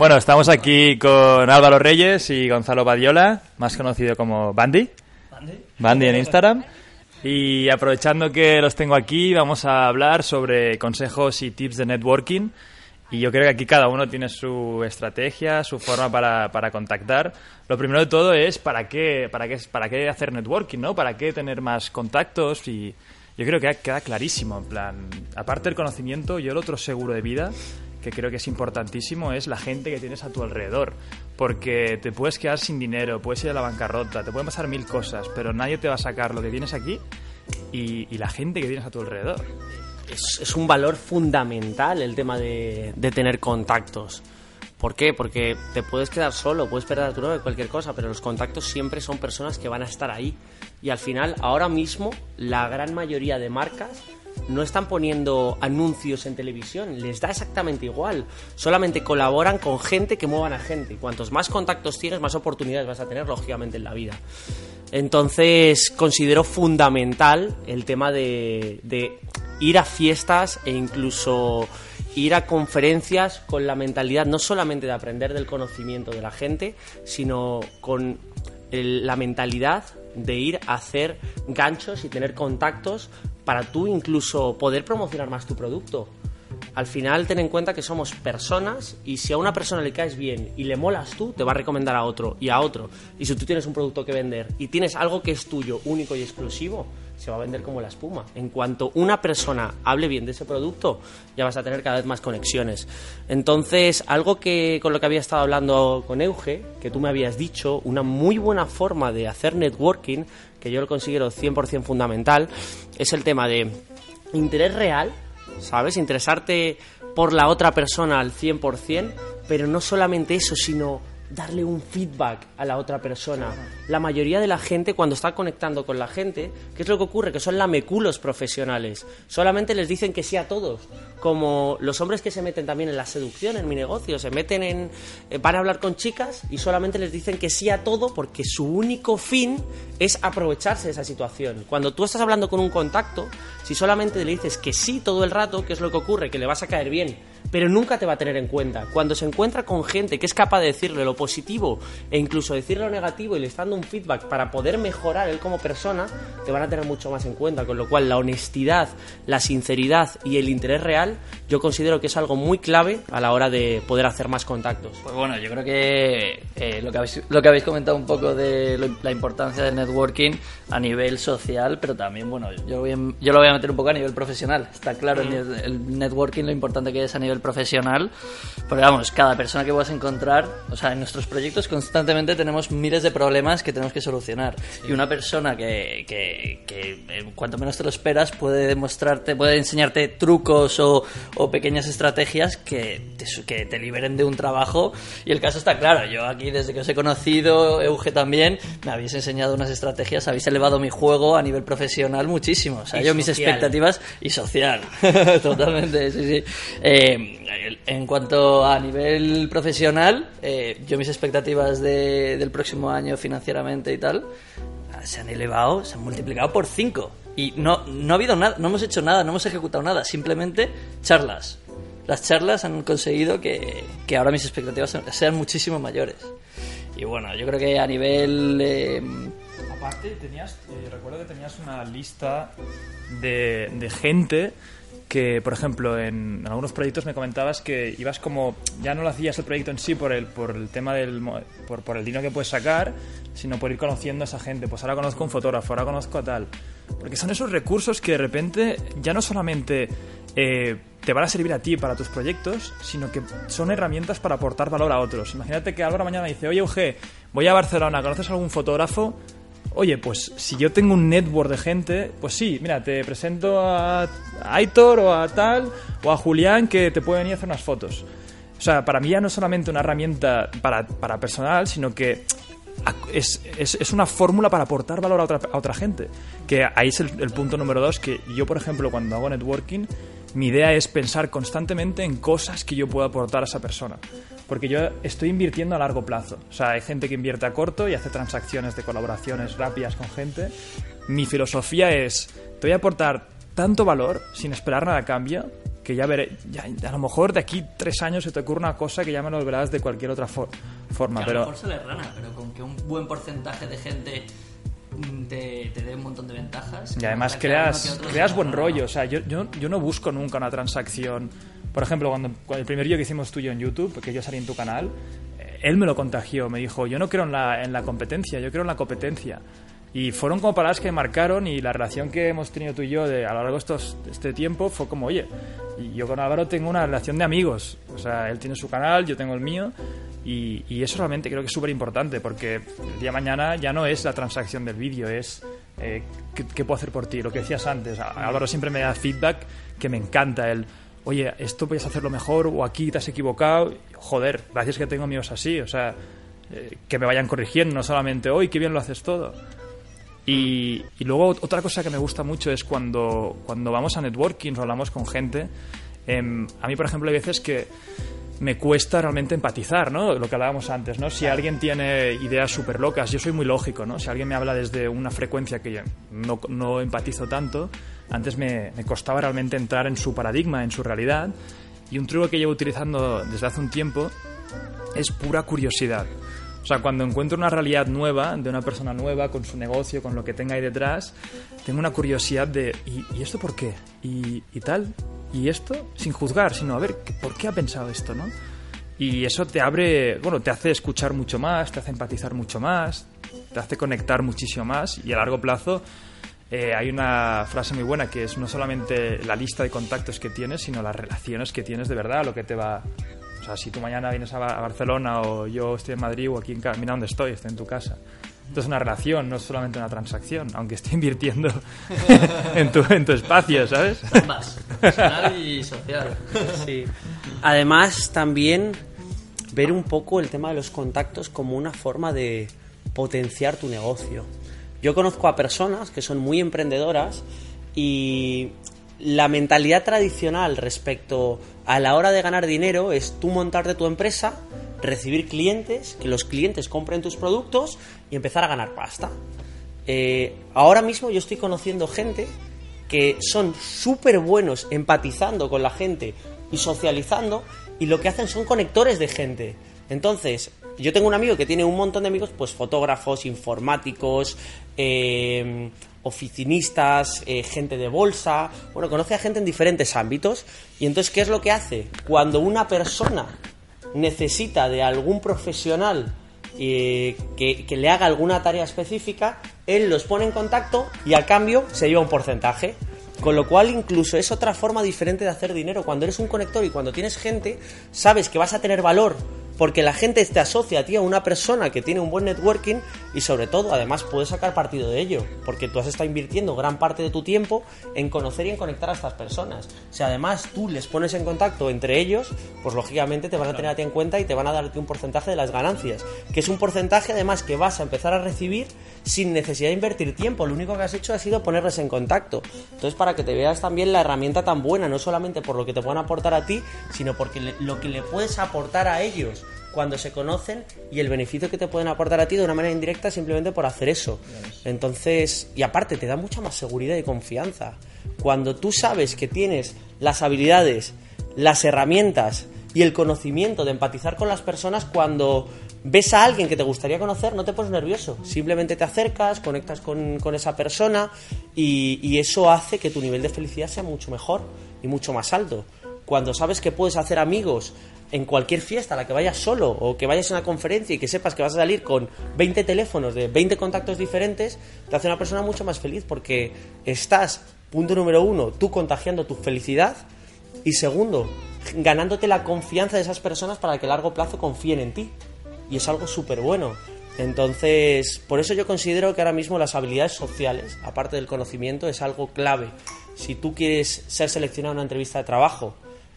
Bueno, estamos aquí con Álvaro Reyes y Gonzalo Badiola, más conocido como Bandy. Bandy en Instagram. Y aprovechando que los tengo aquí, vamos a hablar sobre consejos y tips de networking. Y yo creo que aquí cada uno tiene su estrategia, su forma para, para contactar. Lo primero de todo es para qué, para qué, para qué hacer networking, ¿no? Para qué tener más contactos y yo creo que queda clarísimo, en plan, aparte del conocimiento, yo el otro seguro de vida que creo que es importantísimo es la gente que tienes a tu alrededor. Porque te puedes quedar sin dinero, puedes ir a la bancarrota, te pueden pasar mil cosas, pero nadie te va a sacar lo que tienes aquí y, la gente que tienes a tu alrededor. Es, un valor fundamental el tema de, tener contactos. ¿Por qué? Porque te puedes quedar solo, puedes perder tu novio, cualquier cosa, pero los contactos siempre son personas que van a estar ahí. Y al final, ahora mismo, la gran mayoría de marcas no están poniendo anuncios en televisión, les da exactamente igual. Solamente colaboran con gente que muevan a gente. Cuantos más contactos tienes, más oportunidades vas a tener, lógicamente, en la vida. Entonces, considero fundamental el tema de, ir a fiestas e incluso ir a conferencias con la mentalidad no solamente de aprender del conocimiento de la gente, sino con la mentalidad de ir a hacer ganchos y tener contactos para tú incluso poder promocionar más tu producto. Al final ten en cuenta que somos personas y si a una persona le caes bien y le molas tú, te va a recomendar a otro y a otro. Y si tú tienes un producto que vender y tienes algo que es tuyo, único y exclusivo, se va a vender como la espuma. En cuanto una persona hable bien de ese producto, ya vas a tener cada vez más conexiones. Entonces, algo que con lo que había estado hablando con Euge, que tú me habías dicho, una muy buena forma de hacer networking, que yo lo considero 100% fundamental, es el tema de interés real, ¿sabes? Interesarte por la otra persona al 100%, pero no solamente eso, sino darle un feedback a la otra persona. La mayoría de la gente, cuando está conectando con la gente, ¿qué es lo que ocurre? Que son lameculos profesionales. Solamente les dicen que sí a todos. Como los hombres que se meten también en la seducción, en mi negocio, se meten en. Eh, van a hablar con chicas y solamente les dicen que sí a todo porque su único fin es aprovecharse de esa situación. Cuando tú estás hablando con un contacto, si solamente le dices que sí todo el rato, ¿qué es lo que ocurre? Que le vas a caer bien pero nunca te va a tener en cuenta. Cuando se encuentra con gente que es capaz de decirle lo positivo e incluso decirle lo negativo y le está dando un feedback para poder mejorar él como persona, te van a tener mucho más en cuenta. Con lo cual, la honestidad, la sinceridad y el interés real, yo considero que es algo muy clave a la hora de poder hacer más contactos. Pues bueno, yo creo que eh, lo, que habéis, lo que habéis comentado un poco de la importancia del networking a nivel social, pero también, bueno, yo, yo lo voy a meter un poco a nivel profesional. Está claro el, el networking, lo importante que es a nivel profesional, porque vamos, cada persona que vas a encontrar, o sea, en nuestros proyectos constantemente tenemos miles de problemas que tenemos que solucionar. Y una persona que, que, que, cuanto menos te lo esperas puede demostrarte, puede enseñarte trucos o, o pequeñas estrategias que te, que te liberen de un trabajo. Y el caso está claro, yo aquí desde que os he conocido, Euge también, me habéis enseñado unas estrategias, habéis elevado mi juego a nivel profesional muchísimo. O sea, yo mis expectativas y social, totalmente, sí, sí. Eh, en cuanto a nivel profesional, eh, yo mis expectativas del próximo año financieramente y tal se han elevado, se han multiplicado por 5. Y no, no ha habido nada, no hemos hecho nada, no hemos ejecutado nada, simplemente charlas. Las charlas han conseguido que, ahora mis expectativas sean muchísimo mayores. Y bueno, yo creo que a nivel... Aparte, tenías, eh, recuerdo que tenías una lista de, de gente que, por ejemplo, en, algunos proyectos me comentabas que ibas como, ya no lo hacías el proyecto en sí por el, por el tema del, por, por el dinero que puedes sacar, sino por ir conociendo a esa gente. Pues ahora conozco a un fotógrafo, ahora conozco a tal. Porque son esos recursos que de repente ya no solamente eh, te van a servir a ti para tus proyectos, sino que son herramientas para aportar valor a otros. Imagínate que ahora mañana dice, oye, Euge, voy a Barcelona, ¿conoces algún fotógrafo? Oye, pues si yo tengo un network de gente, pues sí, mira, te presento a Aitor o a tal, o a Julián que te pueden venir a hacer unas fotos. O sea, para mí ya no es solamente una herramienta para, para personal, sino que es, es, es una fórmula para aportar valor a otra, a otra gente. Que ahí es el, el punto número dos, que yo, por ejemplo, cuando hago networking, mi idea es pensar constantemente en cosas que yo puedo aportar a esa persona. Porque yo estoy invirtiendo a largo plazo. O sea, hay gente que invierte a corto y hace transacciones de colaboraciones rápidas con gente. Mi filosofía es, te voy a aportar tanto valor sin esperar nada a cambio que ya veré, ya, a lo mejor de aquí tres años se te ocurre una cosa que ya me lo verás de cualquier otra for- forma, Que a pero... lo mejor sale rana, pero con que un buen porcentaje de gente mm, te, te dé un montón de ventajas. Y además creas, creas se buen haga rollo. O sea, yo, yo, yo no busco nunca una transacción. Por ejemplo, cuando, cuando el primer vídeo que hicimos tuyo en YouTube, que yo salí en tu canal, eh, él me lo contagió. Me dijo, yo no creo en la, en la competencia, yo creo en la competencia. Y fueron como palabras que marcaron y la relación que hemos tenido tú y yo de, a lo largo de estos, este tiempo fue como, oye, yo con Álvaro tengo una relación de amigos. O sea, él tiene su canal, yo tengo el mío. Y, y eso realmente creo que es súper importante porque el día de mañana ya no es la transacción del vídeo, es eh, ¿qué, qué puedo hacer por ti. Lo que decías antes, Álvaro siempre me da feedback que me encanta. El, oye, esto puedes hacerlo mejor o aquí te has equivocado. Joder, gracias que tengo amigos así. O sea, eh, que me vayan corrigiendo, no solamente hoy, qué bien lo haces todo. Y, y luego otra cosa que me gusta mucho es cuando, cuando vamos a networking o hablamos con gente. em, a mí, por ejemplo, hay veces que me cuesta realmente empatizar, ¿no? Lo que hablábamos antes, ¿no? Si alguien tiene ideas súper locas, yo soy muy lógico, ¿no? Si alguien me habla desde una frecuencia que yo no, no empatizo tanto, antes me, costaba realmente entrar en su paradigma, en su realidad. Y un truco que llevo utilizando desde hace un tiempo es pura curiosidad. O sea, cuando encuentro una realidad nueva, de una persona nueva, con su negocio, con lo que tenga ahí detrás, tengo una curiosidad de, ¿y, esto por qué? ¿Y, y tal? ¿Y esto? Sin juzgar, sino, a ver, ¿qué- ¿por qué ha pensado esto, no? Y eso te abre, bueno, te hace escuchar mucho más, te hace empatizar mucho más, te hace conectar muchísimo más y a largo plazo eh, hay una frase muy buena que es no solamente la lista de contactos que tienes, sino las relaciones que tienes de verdad, lo que te va... O sea, si tú mañana vienes a, Ba- a Barcelona o yo estoy en Madrid o aquí en casa, mira dónde estoy, estoy en tu casa. Esto es una relación, no es solamente una transacción, aunque esté invirtiendo en, tu, en tu espacio, ¿sabes? Ambas, personal y social. Sí. Además, también ver un poco el tema de los contactos como una forma de potenciar tu negocio. Yo conozco a personas que son muy emprendedoras y la mentalidad tradicional respecto a la hora de ganar dinero es tú montarte tu empresa, recibir clientes, que los clientes compren tus productos y empezar a ganar pasta. Eh, ahora mismo yo estoy conociendo gente que son súper buenos empatizando con la gente y socializando y lo que hacen son conectores de gente. Entonces, yo tengo un amigo que tiene un montón de amigos, pues fotógrafos, informáticos, eh, oficinistas, eh, gente de bolsa, bueno, conoce a gente en diferentes ámbitos y entonces, ¿qué es lo que hace? Cuando una persona necesita de algún profesional eh, que, que le haga alguna tarea específica, él los pone en contacto y a cambio se lleva un porcentaje. Con lo cual incluso es otra forma diferente de hacer dinero. Cuando eres un conector y cuando tienes gente, sabes que vas a tener valor porque la gente te asocia a ti a una persona que tiene un buen networking y sobre todo además puedes sacar partido de ello porque tú has estado invirtiendo gran parte de tu tiempo en conocer y en conectar a estas personas. Si además tú les pones en contacto entre ellos, pues lógicamente te van a tener a ti en cuenta y te van a darte un porcentaje de las ganancias, que es un porcentaje además que vas a empezar a recibir sin necesidad de invertir tiempo, lo único que has hecho ha sido ponerles en contacto. Entonces para que te veas también la herramienta tan buena, no solamente por lo que te puedan aportar a ti, sino porque le- lo que le puedes aportar a ellos cuando se conocen y el beneficio que te pueden aportar a ti de una manera indirecta simplemente por hacer eso. Entonces, y aparte te da mucha más seguridad y confianza. Cuando tú sabes que tienes las habilidades, las herramientas y el conocimiento de empatizar con las personas cuando ves a alguien que te gustaría conocer, no te pones nervioso. Simplemente te acercas, conectas con, con esa persona y, eso hace que tu nivel de felicidad sea mucho mejor y mucho más alto. Cuando sabes que puedes hacer amigos en cualquier fiesta la que vayas solo o que vayas a una conferencia y que sepas que vas a salir con 20 teléfonos de 20 contactos diferentes, te hace una persona mucho más feliz porque estás, punto número uno, tú contagiando tu felicidad y segundo, ganándote la confianza de esas personas para que a largo plazo confíen en ti. Y es algo súper bueno. Entonces, por eso yo considero que ahora mismo las habilidades sociales, aparte del conocimiento, es algo clave. Si tú quieres ser seleccionado en una entrevista de trabajo,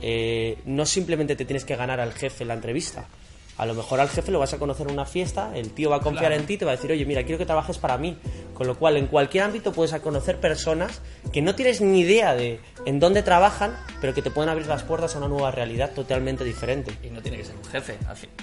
eh, no simplemente te tienes que ganar al jefe en la entrevista. A lo mejor al jefe lo vas a conocer en una fiesta, el tío va a confiar en ti y te va a decir, oye, mira, quiero que trabajes para mí. Con lo cual, en cualquier ámbito puedes conocer personas que no tienes ni idea de en dónde trabajan, pero que te pueden abrir las puertas a una nueva realidad totalmente diferente. Y no tiene que ser un jefe,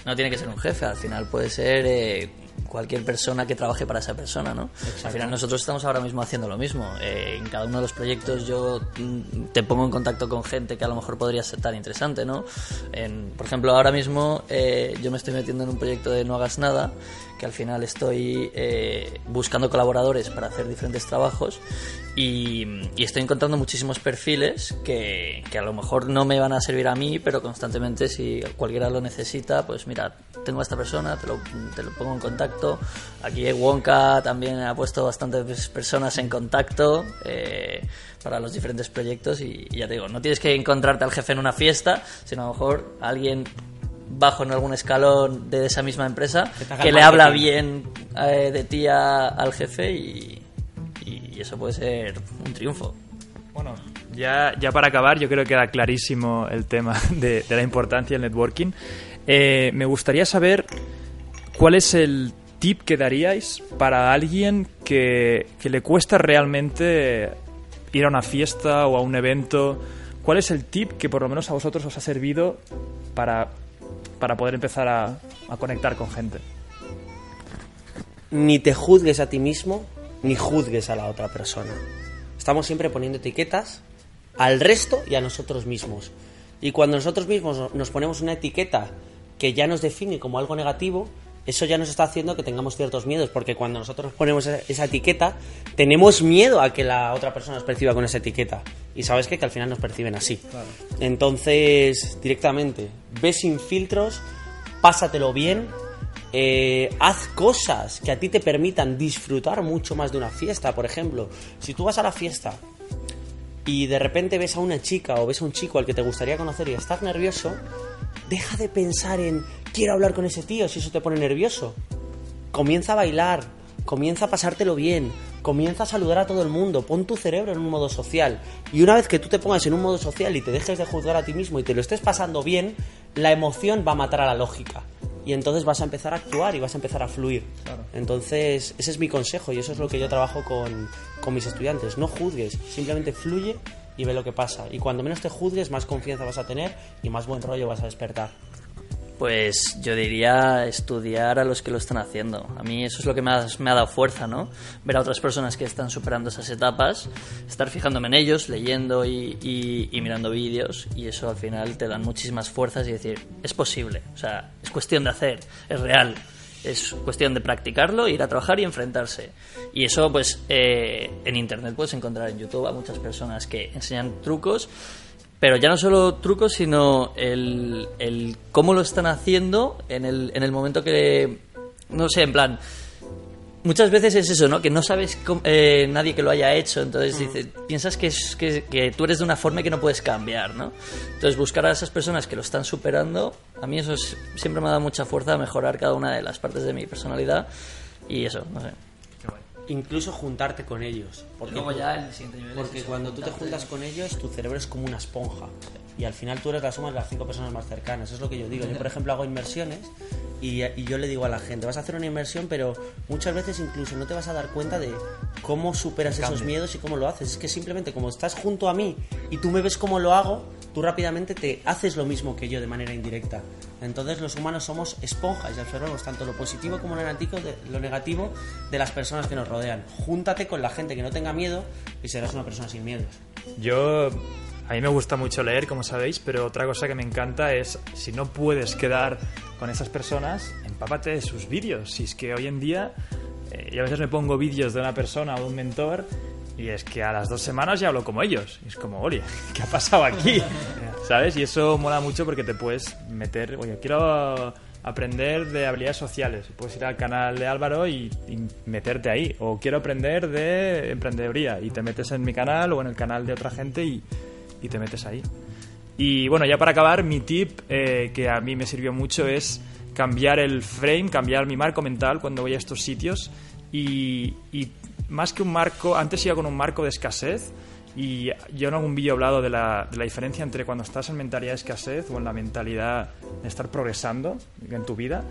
no tiene que ser un jefe, al final puede ser eh, cualquier persona que trabaje para esa persona, ¿no? Al final nosotros estamos ahora mismo haciendo lo mismo. Eh, en cada uno de los proyectos yo mm, te pongo en contacto con gente que a lo mejor podría ser tan interesante, ¿no? En, por ejemplo, ahora mismo eh, yo me estoy metiendo en un proyecto de No hagas nada, que al final estoy eh, buscando colaboradores para hacer diferentes trabajos y, estoy encontrando muchísimos perfiles que, que a lo mejor no me van a servir a mí, pero constantemente si cualquiera lo necesita, pues mira, tengo a esta persona, te lo, te lo pongo en contacto. Aquí Wonka también ha puesto bastantes personas en contacto eh, para los diferentes proyectos y ya te digo, no tienes que encontrarte al jefe en una fiesta, sino a lo mejor alguien bajo en algún escalón de esa misma empresa Que le habla bien eh, de ti a- al jefe y, y eso puede ser un triunfo. Bueno, ya, ya para acabar, yo creo que queda clarísimo el tema de, de la importancia del networking. Eh, me gustaría saber cuál es el tip que daríais para alguien que, que le cuesta realmente ir a una fiesta o a un evento. ¿Cuál es el tip que por lo menos a vosotros os ha servido para, para poder empezar a, a conectar con gente? ni te juzgues a ti mismo, ni juzgues a la otra persona. Estamos siempre poniendo etiquetas al resto y a nosotros mismos. Y cuando nosotros mismos nos ponemos una etiqueta que ya nos define como algo negativo, eso ya nos está haciendo que tengamos ciertos miedos, porque cuando nosotros ponemos esa- esa etiqueta, tenemos miedo a que la otra persona nos perciba con esa etiqueta. Y sabes qué? que al final nos perciben así. Entonces, directamente, ve sin filtros, pásatelo bien, eh, haz cosas que a ti te permitan disfrutar mucho más de una fiesta. Por ejemplo, si tú vas a la fiesta y de repente ves a una chica o ves a un chico al que te gustaría conocer y estás nervioso, deja de pensar en quiero hablar con ese tío si eso te pone nervioso. Comienza a bailar, comienza a pasártelo bien, comienza a saludar a todo el mundo, pon tu cerebro en un modo social. Y una vez que tú te pongas en un modo social y te dejes de juzgar a ti mismo y te lo estés pasando bien, la emoción va a matar a la lógica. Y entonces vas a empezar a actuar y vas a empezar a fluir. Entonces, ese es mi consejo y eso es lo que yo trabajo con, con mis estudiantes. No juzgues, simplemente fluye y ve lo que pasa. Y cuando menos te juzgues, más confianza vas a tener y más buen rollo vas a despertar. Pues yo diría estudiar a los que lo están haciendo. A mí eso es lo que más me ha dado fuerza, ¿no? Ver a otras personas que están superando esas etapas, estar fijándome en ellos, leyendo y, y- mirando vídeos, y eso al final te dan muchísimas fuerzas y decir, es posible, o sea, es cuestión de hacer, es real, es cuestión de practicarlo, ir a trabajar y enfrentarse. Y eso, pues, eh, en internet puedes encontrar en YouTube a muchas personas que enseñan trucos pero ya no solo trucos, sino el, el cómo lo están haciendo en el, en el momento que... No sé, en plan... Muchas veces es eso, ¿no? Que no sabes cómo- eh, nadie que lo haya hecho, entonces dice, piensas que, es, que, que tú eres de una forma y que no puedes cambiar, ¿no? Entonces buscar a esas personas que lo están superando, a mí eso es- siempre me ha dado mucha fuerza a mejorar cada una de las partes de mi personalidad y eso, no sé. Incluso juntarte con ellos. Porque, el siguiente nivel porque cuando tú te juntas con ellos, tu cerebro es como una esponja. Y al final tú eres la suma de las cinco personas más cercanas. Eso es lo que yo digo. Yo, por ejemplo, hago inmersiones y, y yo le digo a la gente, vas a hacer una inmersión, pero muchas veces incluso no te vas a dar cuenta de cómo superas esos miedos y cómo lo haces. Es que simplemente como estás junto a mí y tú me ves cómo lo hago, tú rápidamente te haces lo mismo que yo de manera indirecta. Entonces los humanos somos esponjas y absorbemos tanto lo positivo como lo negativo de, lo negativo de las personas que nos rodean. Júntate con la gente que no tenga miedo y serás una persona sin miedos. Yo, a mí me gusta mucho leer, como sabéis, pero otra cosa que me encanta es, si no puedes quedar con esas personas, empápate de sus vídeos. Si es que hoy en día, eh, yo a veces me pongo vídeos de una persona o de un mentor y es que a las dos semanas ya hablo como ellos. Y es como, oye, ¿qué ha pasado aquí? ¿Sabes? Y eso mola mucho porque te puedes meter, oye, quiero aprender de habilidades sociales. Puedes ir al canal de Álvaro y, y meterte ahí. O quiero aprender de emprendeduría y te metes en mi canal o en el canal de otra gente y, y te metes ahí. Y bueno, ya para acabar, mi tip eh, que a mí me sirvió mucho es cambiar el frame, cambiar mi marco mental cuando voy a estos sitios y, y más que un marco, antes iba con un marco de escasez y yo en algún vídeo he hablado de la, de la diferencia entre cuando estás en mentalidad de escasez o en la mentalidad de estar progresando en tu vida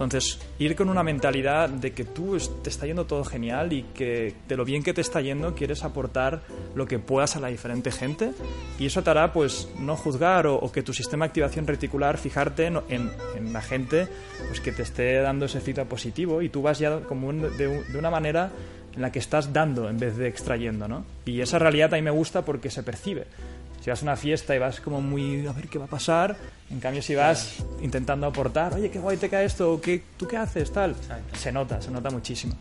Entonces, ir con una mentalidad de que tú te está yendo todo genial y que de lo bien que te está yendo quieres aportar lo que puedas a la diferente gente y eso te hará pues no juzgar o, que tu sistema de activación reticular fijarte en, en- en la gente pues que te esté dando ese feedback positivo y tú vas ya como de, de una manera en la que estás dando en vez de extrayendo, ¿no? Y esa realidad a mí me gusta porque se percibe. Si vas a una fiesta y vas como muy a ver qué va a pasar, en cambio si vas intentando aportar, oye, qué guay te cae esto, o ¿qué, ¿tú qué haces? Tal, se nota, se nota muchísimo.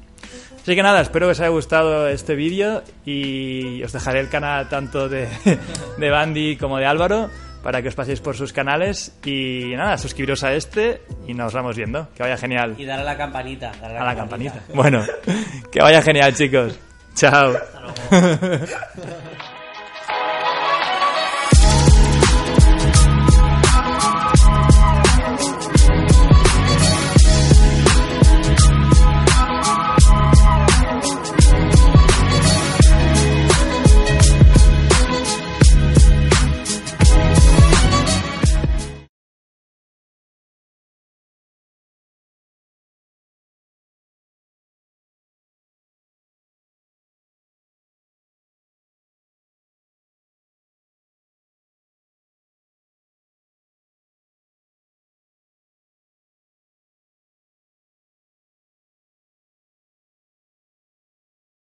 Así que nada, espero que os haya gustado este vídeo y os dejaré el canal tanto de, de Bandy como de Álvaro para que os paséis por sus canales y nada, suscribiros a este y nos vamos viendo. Que vaya genial. Y dar a la campanita. darle A la campanita. Bueno, que vaya genial chicos. Chao.